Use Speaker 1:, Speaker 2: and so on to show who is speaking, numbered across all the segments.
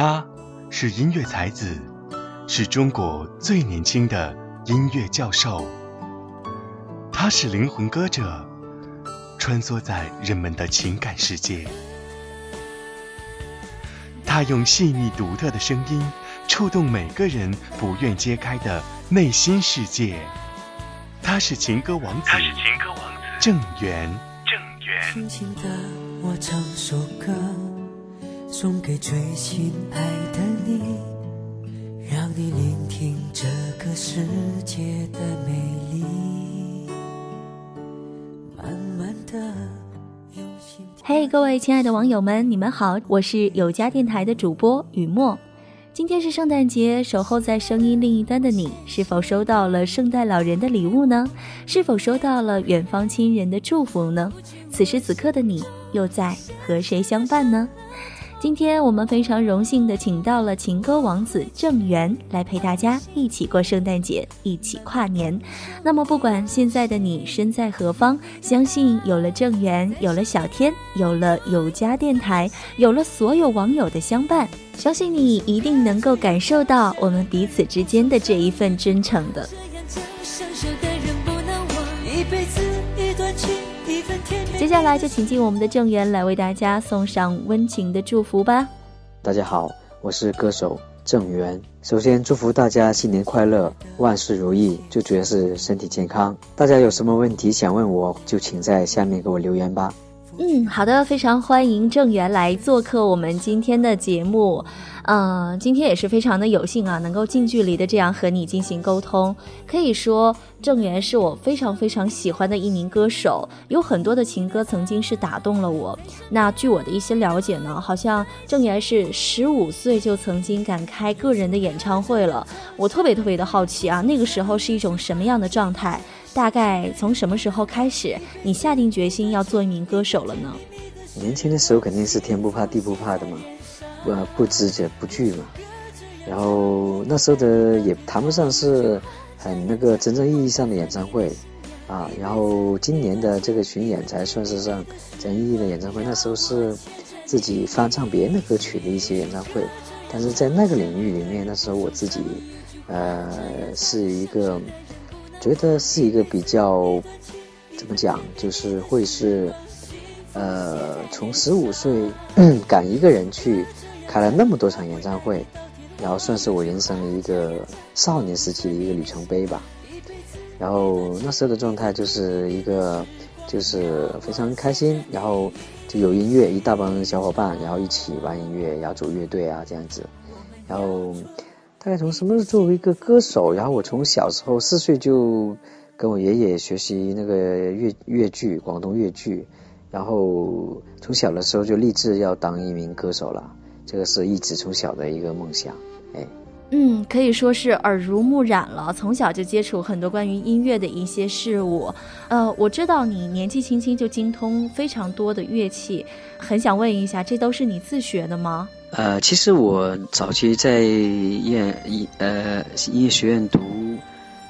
Speaker 1: 他是音乐才子，是中国最年轻的音乐教授。他是灵魂歌者，穿梭在人们的情感世界。他用细腻独特的声音，触动每个人不愿揭开的内心世界。他是情歌王子，郑源。郑源。轻轻的，我唱首歌，送给最心爱的你，让你聆听这个世界的美丽。慢慢的，嘿，各位亲爱的网友们，你们好，我是有家电台的主播雨墨。今天是圣诞节，守候在声音另一端的你，是否收到了圣诞老人的礼物呢？是否收到了远方亲人的祝福呢？此时此刻的你，又在和谁相伴呢？今天我们非常荣幸的请到了情歌王子郑源来陪大家一起过圣诞节，一起跨年。那么不管现在的你身在何方，相信有了郑源，有了小天，有了有家电台，有了所有网友的相伴，相信你一定能够感受到我们彼此之间的这一份真诚的。接下来就请进我们的郑源来为大家送上温情的祝福吧。
Speaker 2: 大家好，我是歌手郑源。首先祝福大家新年快乐，万事如意，最主要是身体健康。大家有什么问题想问我，就请在下面给我留言吧。
Speaker 1: 嗯，好的，非常欢迎郑源来做客我们今天的节目。嗯，今天也是非常的有幸啊，能够近距离的这样和你进行沟通。可以说，郑源是我非常非常喜欢的一名歌手，有很多的情歌曾经是打动了我。那据我的一些了解呢，好像郑源是十五岁就曾经敢开个人的演唱会了。我特别特别的好奇啊，那个时候是一种什么样的状态？大概从什么时候开始，你下定决心要做一名歌手了呢？
Speaker 2: 年轻的时候肯定是天不怕地不怕的嘛。呃，不知者不惧嘛，然后那时候的也谈不上是很那个真正意义上的演唱会，啊，然后今年的这个巡演才算是上真意义的演唱会。那时候是自己翻唱别人的歌曲的一些演唱会，但是在那个领域里面，那时候我自己呃是一个觉得是一个比较怎么讲，就是会是呃从十五岁 敢一个人去。开了那么多场演唱会，然后算是我人生的一个少年时期的一个里程碑吧。然后那时候的状态就是一个，就是非常开心，然后就有音乐，一大帮小伙伴，然后一起玩音乐，然后组乐队啊这样子。然后大概从什么时候作为一个歌手？然后我从小时候四岁就跟我爷爷学习那个粤粤剧，广东粤剧，然后从小的时候就立志要当一名歌手了。这个是一直从小的一个梦想，
Speaker 1: 嗯，可以说是耳濡目染了，从小就接触很多关于音乐的一些事物。呃，我知道你年纪轻轻就精通非常多的乐器，很想问一下，这都是你自学的吗？
Speaker 2: 呃，其实我早期在音音呃音乐学院读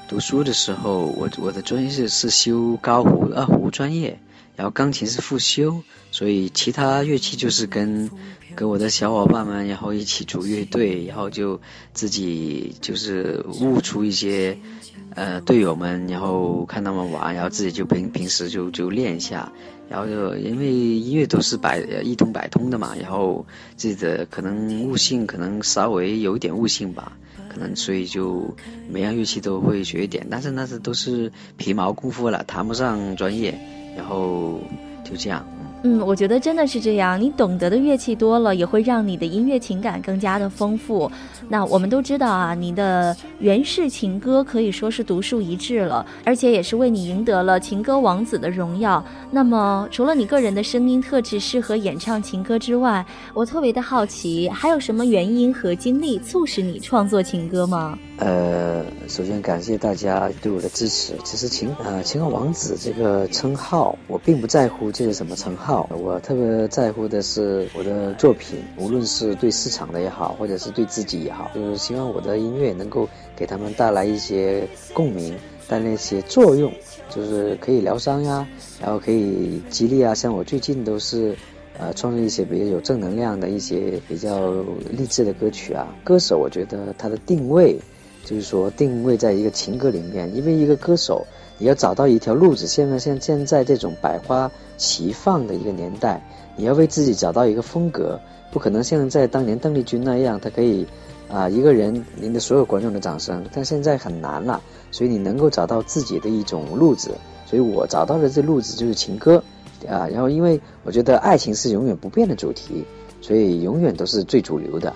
Speaker 2: 读书的时候，我我的专业是是修高胡二胡专业。然后钢琴是复修，所以其他乐器就是跟跟我的小伙伴们，然后一起组乐队，然后就自己就是悟出一些呃队友们，然后看他们玩，然后自己就平平时就就练一下，然后就因为音乐都是百一通百通的嘛，然后自己的可能悟性可能稍微有一点悟性吧，可能所以就每样乐器都会学一点，但是那是都是皮毛功夫了，谈不上专业。然后就这样。
Speaker 1: 嗯，我觉得真的是这样。你懂得的乐器多了，也会让你的音乐情感更加的丰富。那我们都知道啊，你的原式情歌可以说是独树一帜了，而且也是为你赢得了情歌王子的荣耀。那么，除了你个人的声音特质适合演唱情歌之外，我特别的好奇，还有什么原因和经历促使你创作情歌吗？
Speaker 2: 呃，首先感谢大家对我的支持。其实情呃情歌王子这个称号，我并不在乎这是什么称号，我特别在乎的是我的作品，无论是对市场的也好，或者是对自己也好，就是希望我的音乐能够给他们带来一些共鸣，带来一些作用，就是可以疗伤呀，然后可以激励啊。像我最近都是。呃，创作一些比较有正能量的一些比较励志的歌曲啊。歌手，我觉得他的定位就是说定位在一个情歌里面，因为一个歌手你要找到一条路子。现在像现在这种百花齐放的一个年代，你要为自己找到一个风格，不可能像在当年邓丽君那样，他可以啊一个人赢得所有观众的掌声。但现在很难了，所以你能够找到自己的一种路子。所以我找到的这路子就是情歌。啊，然后因为我觉得爱情是永远不变的主题，所以永远都是最主流的。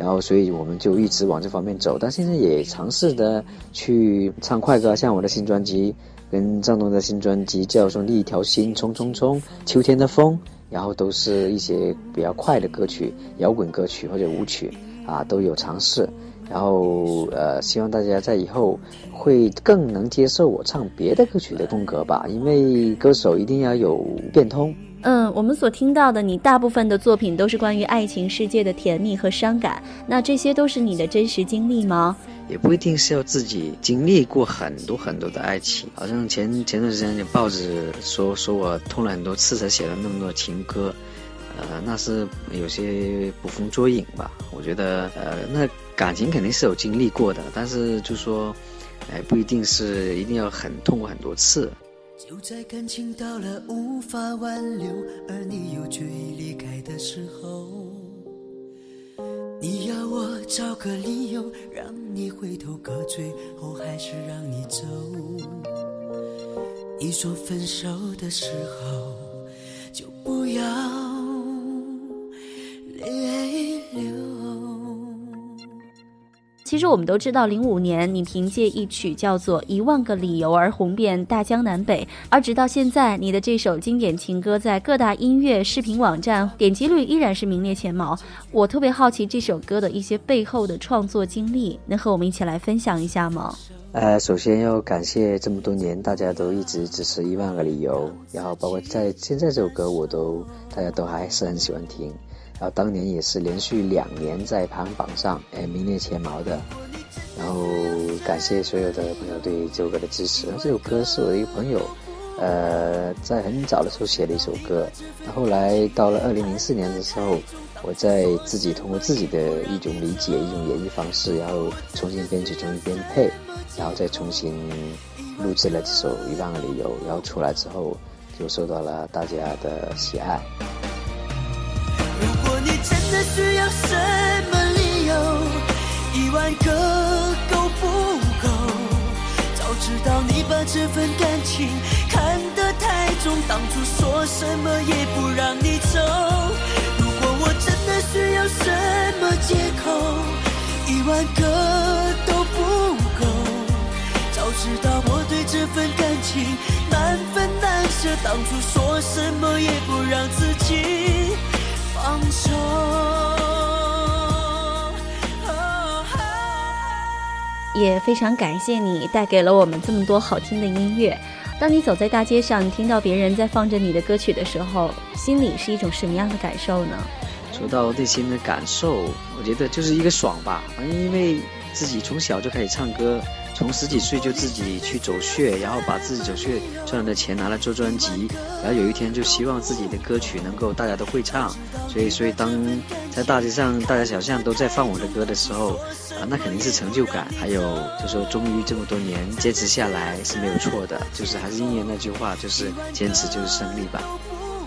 Speaker 2: 然后，所以我们就一直往这方面走。但现在也尝试的去唱快歌，像我的新专辑，跟张东的新专辑叫做《一条心》，冲冲冲，秋天的风，然后都是一些比较快的歌曲，摇滚歌曲或者舞曲啊，都有尝试。然后，呃，希望大家在以后会更能接受我唱别的歌曲的风格吧，因为歌手一定要有变通。
Speaker 1: 嗯，我们所听到的，你大部分的作品都是关于爱情世界的甜蜜和伤感，那这些都是你的真实经历吗？
Speaker 2: 也不一定是要自己经历过很多很多的爱情，好像前前段时间有报纸说说我痛了很多次才写了那么多情歌，呃，那是有些捕风捉影吧。我觉得，呃，那。感情肯定是有经历过的，但是就说，哎，不一定是一定要很痛过很多次。就在感情到了无法挽留，而你又决意离开的时候，你要我找个理由让你回头，可最后还是让你走。你说分手的时候
Speaker 1: 其实我们都知道，零五年你凭借一曲叫做《一万个理由》而红遍大江南北，而直到现在，你的这首经典情歌在各大音乐视频网站点击率依然是名列前茅。我特别好奇这首歌的一些背后的创作经历，能和我们一起来分享一下吗？
Speaker 2: 呃，首先要感谢这么多年大家都一直支持《一万个理由》，然后包括在现在这首歌，我都大家都还是很喜欢听。然后当年也是连续两年在排行榜上，哎，名列前茅的。然后感谢所有的朋友对这首歌的支持。这首歌是我的一个朋友，呃，在很早的时候写的一首歌。那后来到了二零零四年的时候，我在自己通过自己的一种理解、一种演绎方式，然后重新编曲、重新编配，然后再重新录制了这首《一万个理由》，然后出来之后就受到了大家的喜爱。
Speaker 3: 什么理由？一万个够不够？早知道你把这份感情看得太重，当初说什么也不让你走。如果我真的需要什么借口，一万个都不够。早知道我对这份感情难分难舍，当初说什么也不让自己。放手。
Speaker 1: 也非常感谢你带给了我们这么多好听的音乐。当你走在大街上，听到别人在放着你的歌曲的时候，心里是一种什么样的感受呢？
Speaker 2: 说到内心的感受，我觉得就是一个爽吧。因为自己从小就开始唱歌。从十几岁就自己去走穴，然后把自己走穴赚的钱拿来做专辑，然后有一天就希望自己的歌曲能够大家都会唱，所以所以当在大街上大街小巷都在放我的歌的时候，啊，那肯定是成就感。还有就说终于这么多年坚持下来是没有错的，就是还是应验那句话，就是坚持就是胜利吧。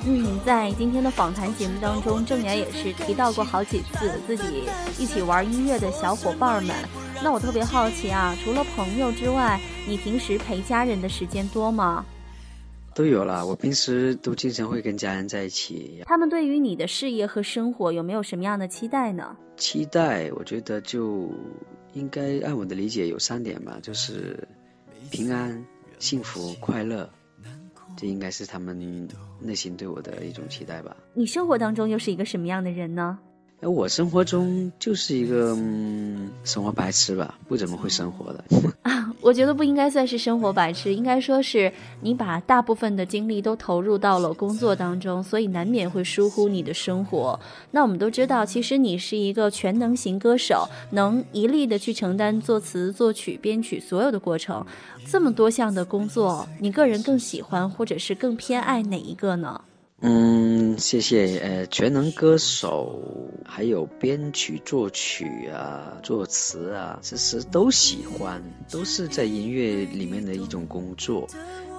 Speaker 1: 嗯，在今天的访谈节目当中，郑源也是提到过好几次自己一起玩音乐的小伙伴们。那我特别好奇啊，除了朋友之外，你平时陪家人的时间多吗？
Speaker 2: 都有啦，我平时都经常会跟家人在一起。
Speaker 1: 他们对于你的事业和生活有没有什么样的期待呢？
Speaker 2: 期待，我觉得就应该按我的理解有三点吧，就是平安、幸福、快乐，这应该是他们内心对我的一种期待吧。
Speaker 1: 你生活当中又是一个什么样的人呢？
Speaker 2: 我生活中就是一个嗯生活白痴吧，不怎么会生活的。
Speaker 1: 啊，我觉得不应该算是生活白痴，应该说是你把大部分的精力都投入到了工作当中，所以难免会疏忽你的生活。那我们都知道，其实你是一个全能型歌手，能一力的去承担作词、作曲、编曲所有的过程。这么多项的工作，你个人更喜欢或者是更偏爱哪一个呢？
Speaker 2: 嗯，谢谢。呃，全能歌手，还有编曲、作曲啊、作词啊，其实都喜欢，都是在音乐里面的一种工作。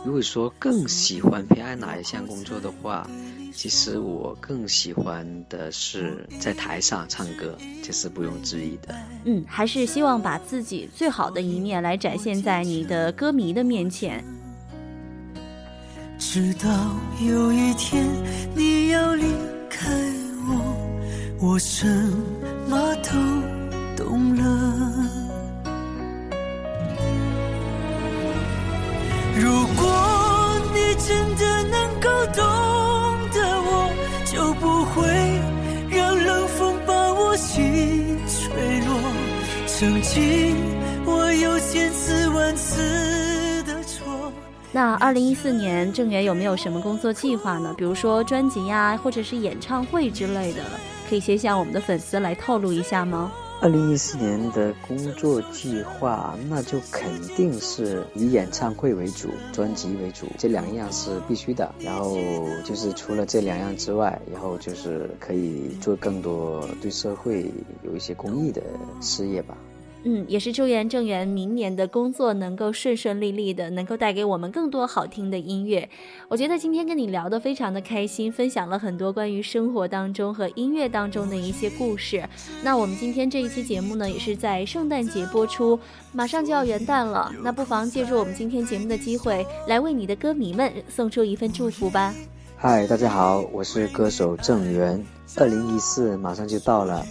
Speaker 2: 如果说更喜欢偏爱哪一项工作的话，其实我更喜欢的是在台上唱歌，这是毋庸置疑的。
Speaker 1: 嗯，还是希望把自己最好的一面来展现在你的歌迷的面前。
Speaker 3: 直到有一天你要离开我，我什么都懂了。如果你真的能够懂得我，就不会让冷风把我心吹落。曾经我有千次万次。
Speaker 1: 那二零一四年郑源有没有什么工作计划呢？比如说专辑呀，或者是演唱会之类的，可以先向我们的粉丝来透露一下吗？
Speaker 2: 二零一四年的工作计划，那就肯定是以演唱会为主，专辑为主，这两样是必须的。然后就是除了这两样之外，然后就是可以做更多对社会有一些公益的事业吧。
Speaker 1: 嗯，也是祝愿郑源明年的工作能够顺顺利利的，能够带给我们更多好听的音乐。我觉得今天跟你聊得非常的开心，分享了很多关于生活当中和音乐当中的一些故事。那我们今天这一期节目呢，也是在圣诞节播出，马上就要元旦了，那不妨借助我们今天节目的机会，来为你的歌迷们送出一份祝福吧。
Speaker 2: 嗨，大家好，我是歌手郑源。二零一四马上就到了，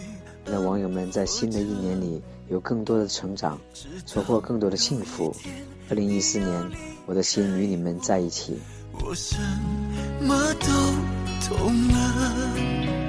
Speaker 2: 让网友们在新的一年里。有更多的成长，收获更多的幸福。二零一四年，我的心与你们在一起。
Speaker 3: 我什么都懂了。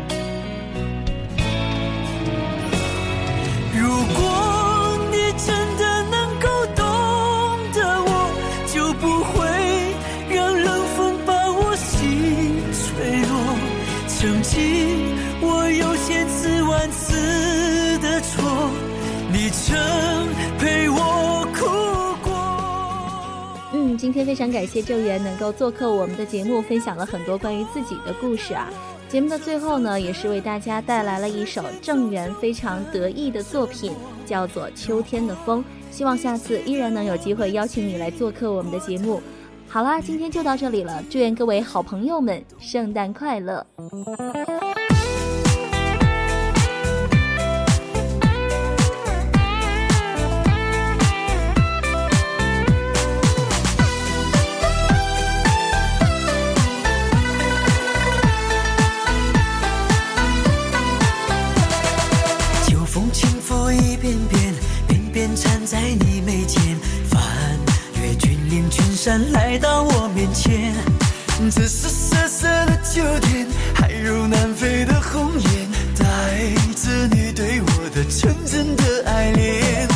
Speaker 1: 今天非常感谢郑源能够做客我们的节目，分享了很多关于自己的故事啊。节目的最后呢，也是为大家带来了一首郑源非常得意的作品，叫做《秋天的风》。希望下次依然能有机会邀请你来做客我们的节目。好啦，今天就到这里了，祝愿各位好朋友们圣诞快乐。
Speaker 3: 纯真的爱恋。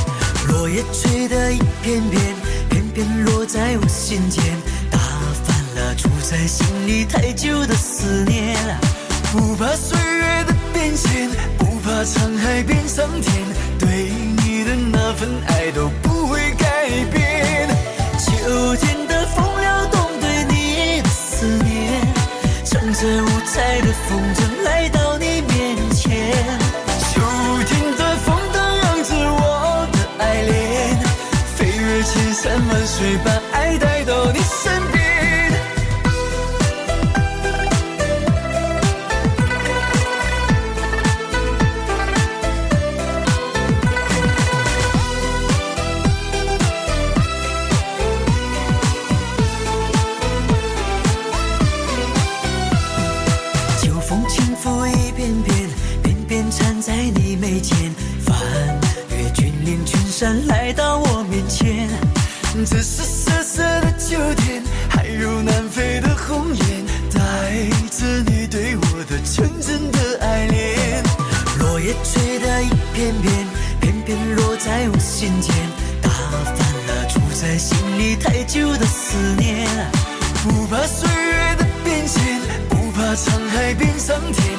Speaker 3: 落叶吹得一片片，片片落在我心间，打翻了住在心里太久的思念。不怕岁月的变迁，不怕沧海变桑田，对你的那份爱都只把爱带到你身边。秋风轻拂一遍遍遍遍缠在你眉间翻越峻岭群山来到我面前。这是瑟瑟的秋天，还有南飞的红雁，带着你对我的纯真的爱恋。落叶吹得一片片，片片落在我心间，打翻了住在心里太久的思念。不怕岁月的变迁，不怕沧海变桑田，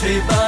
Speaker 3: 睡吧。